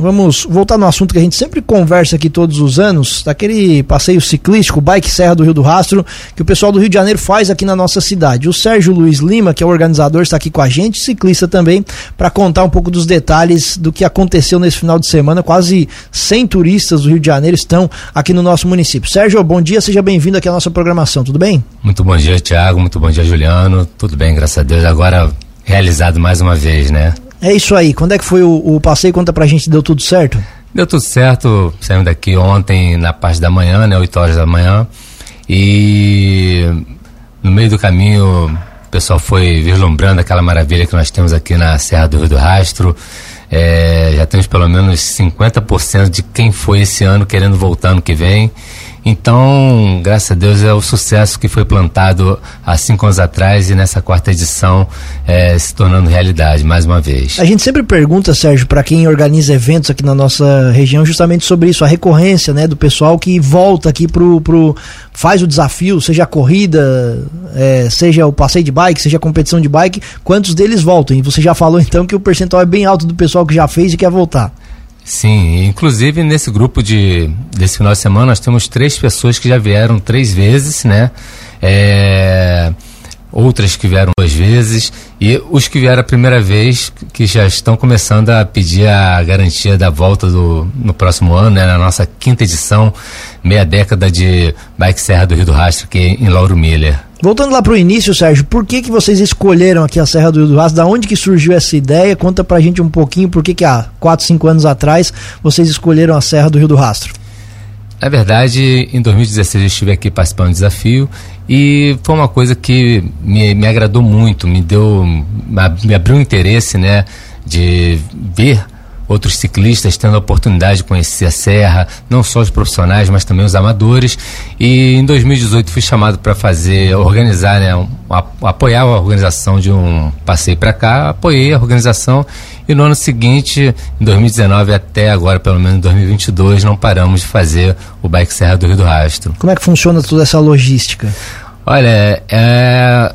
Vamos voltar no assunto que a gente sempre conversa aqui todos os anos, daquele passeio ciclístico, Bike Serra do Rio do Rastro, que o pessoal do Rio de Janeiro faz aqui na nossa cidade. O Sérgio Luiz Lima, que é o organizador, está aqui com a gente, ciclista também, para contar um pouco dos detalhes do que aconteceu nesse final de semana. Quase 100 turistas do Rio de Janeiro estão aqui no nosso município. Sérgio, bom dia, seja bem-vindo aqui à nossa programação, tudo bem? Muito bom dia, Tiago, muito bom dia, Juliano. Tudo bem, graças a Deus. Agora realizado mais uma vez, né? É isso aí. Quando é que foi o, o passeio? Conta pra gente, deu tudo certo? Deu tudo certo. Saímos daqui ontem na parte da manhã, né? 8 horas da manhã. E no meio do caminho o pessoal foi vislumbrando aquela maravilha que nós temos aqui na Serra do Rio do Rastro. É, já temos pelo menos 50% de quem foi esse ano querendo voltar ano que vem. Então, graças a Deus, é o sucesso que foi plantado há cinco anos atrás e nessa quarta edição é, se tornando realidade mais uma vez. A gente sempre pergunta, Sérgio, para quem organiza eventos aqui na nossa região, justamente sobre isso, a recorrência né, do pessoal que volta aqui pro, pro faz o desafio, seja a corrida, é, seja o passeio de bike, seja a competição de bike, quantos deles voltam? E você já falou então que o percentual é bem alto do pessoal que já fez e quer voltar. Sim, inclusive nesse grupo de desse final de semana nós temos três pessoas que já vieram três vezes, né? É, outras que vieram duas vezes e os que vieram a primeira vez que já estão começando a pedir a garantia da volta do, no próximo ano, né, na nossa quinta edição, meia década de Bike Serra do Rio do Rastro, aqui em Lauro Miller. Voltando lá para o início, Sérgio, por que, que vocês escolheram aqui a Serra do Rio do Rastro? Da onde que surgiu essa ideia? Conta pra gente um pouquinho por que, que há 4, 5 anos atrás vocês escolheram a Serra do Rio do Rastro. Na verdade, em 2016 eu estive aqui participando do desafio e foi uma coisa que me, me agradou muito, me deu, me abriu um interesse, né, de ver outros ciclistas tendo a oportunidade de conhecer a serra, não só os profissionais, mas também os amadores. E em 2018 fui chamado para fazer, organizar, né, um, apoiar a organização de um passeio para cá, apoiei a organização e no ano seguinte, em 2019 até agora, pelo menos em 2022, não paramos de fazer o Bike Serra do Rio do Rastro. Como é que funciona toda essa logística? Olha, é,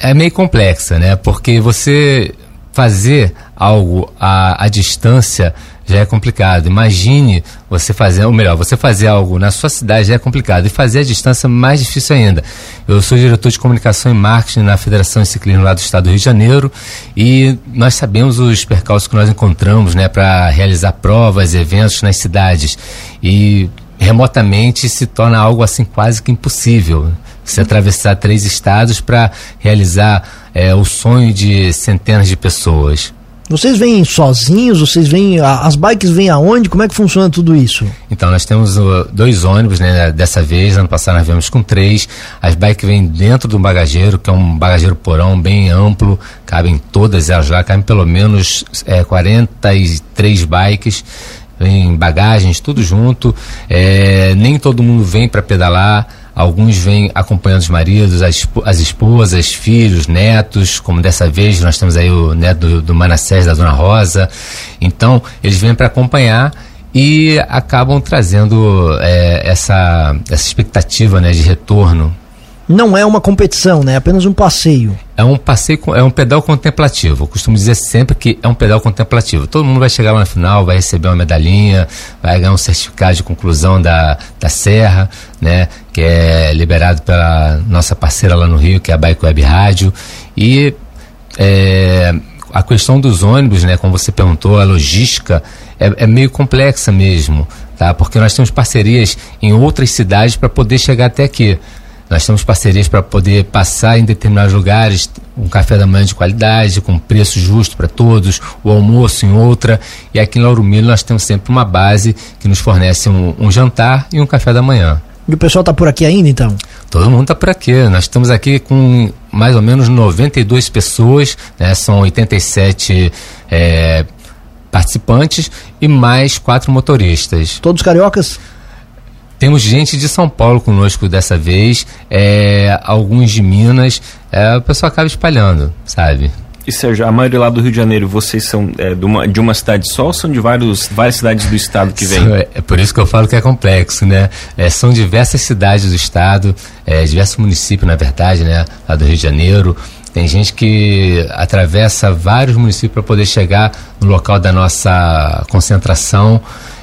é meio complexa, né? Porque você fazer algo à, à distância já é complicado. Imagine você fazer, ou melhor, você fazer algo na sua cidade já é complicado. E fazer à distância mais difícil ainda. Eu sou diretor de comunicação e marketing na Federação de Ciclismo lá do Estado do Rio de Janeiro e nós sabemos os percalços que nós encontramos né, para realizar provas, eventos nas cidades. E remotamente se torna algo assim quase que impossível. Você atravessar três estados para realizar é, o sonho de centenas de pessoas. Vocês vêm sozinhos? Vocês vêm. As bikes vêm aonde? Como é que funciona tudo isso? Então, nós temos uh, dois ônibus, né? Dessa vez, ano passado nós viemos com três. As bikes vêm dentro do bagageiro, que é um bagageiro porão bem amplo, cabem todas elas lá, cabem pelo menos é, 43 bikes em bagagens, tudo junto. É, nem todo mundo vem para pedalar. Alguns vêm acompanhando os maridos, as, as esposas, filhos, netos, como dessa vez nós temos aí o neto do, do Manassés, da Dona Rosa. Então, eles vêm para acompanhar e acabam trazendo é, essa, essa expectativa né, de retorno não é uma competição, né? É apenas um passeio. É um passeio, é um pedal contemplativo. Eu costumo dizer sempre que é um pedal contemplativo. Todo mundo vai chegar lá no final, vai receber uma medalhinha, vai ganhar um certificado de conclusão da, da Serra, né? Que é liberado pela nossa parceira lá no Rio, que é a Bike Web Rádio. E é, a questão dos ônibus, né? Como você perguntou, a logística é, é meio complexa mesmo, tá? Porque nós temos parcerias em outras cidades para poder chegar até aqui. Nós temos parcerias para poder passar em determinados lugares um café da manhã de qualidade, com preço justo para todos, o almoço em outra. E aqui em Lauro nós temos sempre uma base que nos fornece um, um jantar e um café da manhã. E o pessoal está por aqui ainda, então? Todo mundo está por aqui. Nós estamos aqui com mais ou menos 92 pessoas, né? são 87 é, participantes e mais quatro motoristas. Todos cariocas? Temos gente de São Paulo conosco dessa vez, é, alguns de Minas. É, o pessoal acaba espalhando, sabe? E Sérgio, a maioria lá do Rio de Janeiro, vocês são é, de, uma, de uma cidade só ou são de vários, várias cidades do estado que vêm? É, é, por isso que eu falo que é complexo, né? É, são diversas cidades do estado, é, diversos municípios, na verdade, né? Lá do Rio de Janeiro. Tem gente que atravessa vários municípios para poder chegar no local da nossa concentração.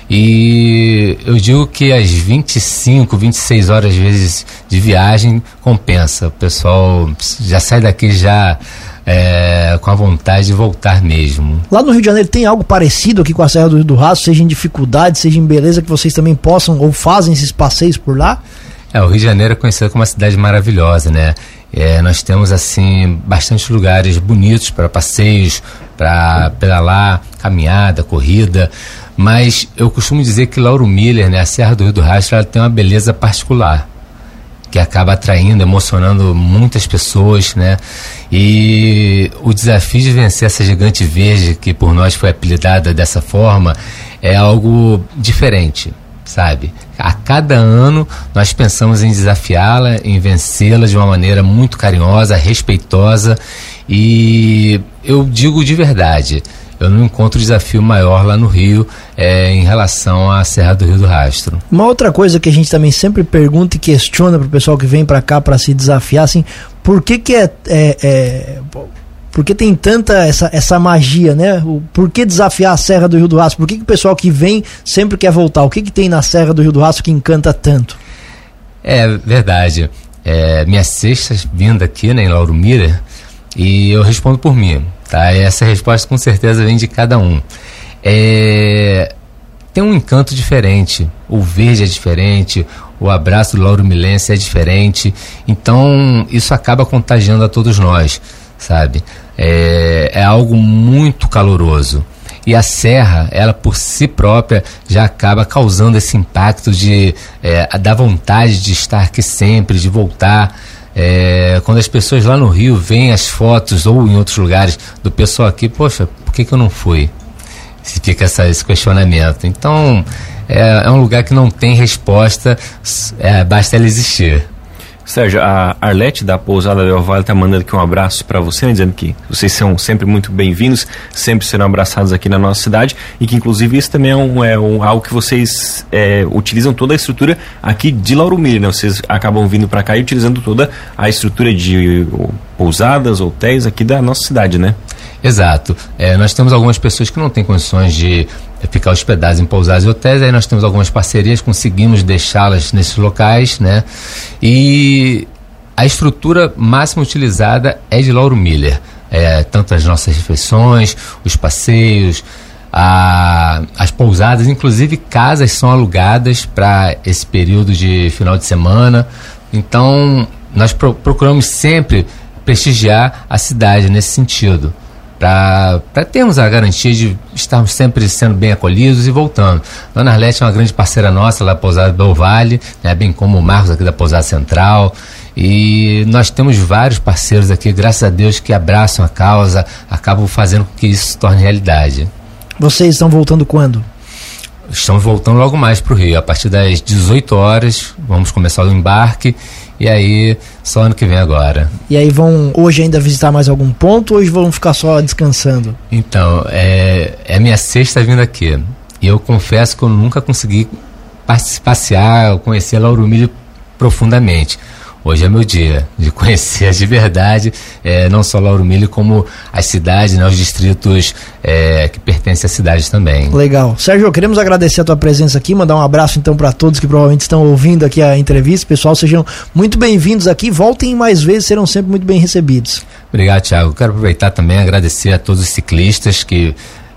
E eu digo que as 25, 26 horas às vezes de viagem compensa. O pessoal já sai daqui já é, com a vontade de voltar mesmo. Lá no Rio de Janeiro tem algo parecido aqui com a Serra do Rio do Rastro, seja em dificuldade, seja em beleza, que vocês também possam ou fazem esses passeios por lá? É, o Rio de Janeiro é conhecido como uma cidade maravilhosa, né? É, nós temos assim bastante lugares bonitos para passeios, para pedalar, caminhada, corrida. Mas eu costumo dizer que Lauro Miller, né, a Serra do Rio do Rastro, ela tem uma beleza particular que acaba atraindo, emocionando muitas pessoas, né? E o desafio de vencer essa gigante verde, que por nós foi apelidada dessa forma, é algo diferente sabe? A cada ano nós pensamos em desafiá-la, em vencê-la de uma maneira muito carinhosa, respeitosa e eu digo de verdade, eu não encontro desafio maior lá no Rio é, em relação à Serra do Rio do Rastro. Uma outra coisa que a gente também sempre pergunta e questiona para o pessoal que vem para cá para se desafiar, assim, por que que é, é, é porque tem tanta essa, essa magia, né? O, por que desafiar a Serra do Rio do Rastro? Por que, que o pessoal que vem sempre quer voltar? O que, que tem na Serra do Rio do Rastro que encanta tanto? É verdade. É, minha sexta vinda aqui né, em Lauro Mira e eu respondo por mim. Tá? E essa resposta com certeza vem de cada um. É, tem um encanto diferente. O verde é diferente, o abraço do Lauro Milense é diferente. Então, isso acaba contagiando a todos nós, sabe? é, é algo muito caloroso. E a serra, ela por si própria, já acaba causando esse impacto de é, da vontade de estar aqui sempre, de voltar. É, quando as pessoas lá no Rio veem as fotos ou em outros lugares do pessoal aqui, poxa, por que, que eu não fui? Se fica essa, esse questionamento. Então, é, é, um lugar que não tem resposta, é, basta ela existir. Sérgio, a Arlete da Pousada Del Vale está mandando aqui um abraço para você, né, dizendo que vocês são sempre muito bem-vindos, sempre serão abraçados aqui na nossa cidade e que inclusive isso também é, um, é um, algo que vocês é, utilizam toda a estrutura aqui de Lauro Miller, né? Vocês acabam vindo para cá e utilizando toda a estrutura de pousadas, hotéis aqui da nossa cidade, né? Exato. É, nós temos algumas pessoas que não têm condições de ficar hospedadas em pousadas e hotéis, aí nós temos algumas parcerias, conseguimos deixá-las nesses locais, né? E a estrutura máxima utilizada é de Lauro Miller. É, tanto as nossas refeições, os passeios, a, as pousadas, inclusive casas são alugadas para esse período de final de semana. Então, nós pro, procuramos sempre prestigiar a cidade nesse sentido para termos a garantia de estarmos sempre sendo bem acolhidos e voltando. Dona Arlete é uma grande parceira nossa lá da Pousada do Vale, né, bem como o Marcos aqui da Pousada Central. E nós temos vários parceiros aqui, graças a Deus, que abraçam a causa, acabam fazendo com que isso se torne realidade. Vocês estão voltando quando? Estamos voltando logo mais para o Rio. A partir das 18 horas, vamos começar o embarque e aí, só ano que vem agora. E aí vão hoje ainda visitar mais algum ponto ou hoje vão ficar só descansando? Então, é, é minha sexta vinda aqui. E eu confesso que eu nunca consegui passear, conhecer Lauro Milho profundamente. Hoje é meu dia de conhecer de verdade, é, não só Lauro Milho, como as cidades, né, os distritos é, que pertencem às cidades também. Legal. Sérgio, queremos agradecer a tua presença aqui, mandar um abraço então para todos que provavelmente estão ouvindo aqui a entrevista. Pessoal, sejam muito bem-vindos aqui, voltem mais vezes, serão sempre muito bem recebidos. Obrigado, Thiago. Quero aproveitar também agradecer a todos os ciclistas que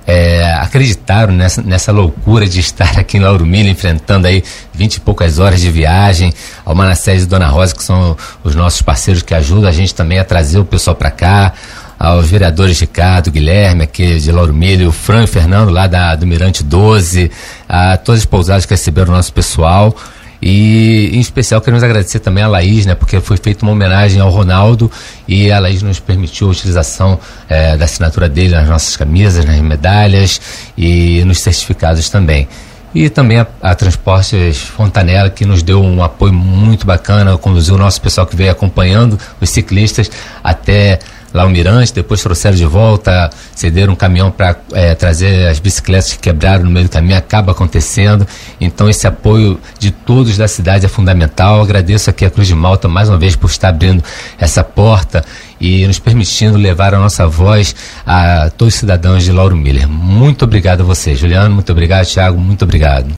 é, acreditaram nessa, nessa loucura de estar aqui em Lauro enfrentando aí vinte e poucas horas de viagem, ao Manassés e Dona Rosa, que são os nossos parceiros que ajudam a gente também a trazer o pessoal para cá, aos vereadores Ricardo, Guilherme, aqui de Lauro Milho, o Fran e Fernando, lá da, do Mirante 12, a todas as pousadas que receberam o nosso pessoal. E em especial queremos agradecer também a Laís, né, porque foi feita uma homenagem ao Ronaldo e a Laís nos permitiu a utilização é, da assinatura dele nas nossas camisas, nas medalhas e nos certificados também. E também a, a Transportes Fontanella, que nos deu um apoio muito bacana, conduziu o nosso pessoal que veio acompanhando os ciclistas até lá o Mirante, depois trouxeram de volta, cederam um caminhão para é, trazer as bicicletas que quebraram no meio do caminho, acaba acontecendo. Então esse apoio de todos da cidade é fundamental. Agradeço aqui a Cruz de Malta mais uma vez por estar abrindo essa porta e nos permitindo levar a nossa voz a todos os cidadãos de Lauro Miller. Muito obrigado a você, Juliano, muito obrigado, Thiago, muito obrigado.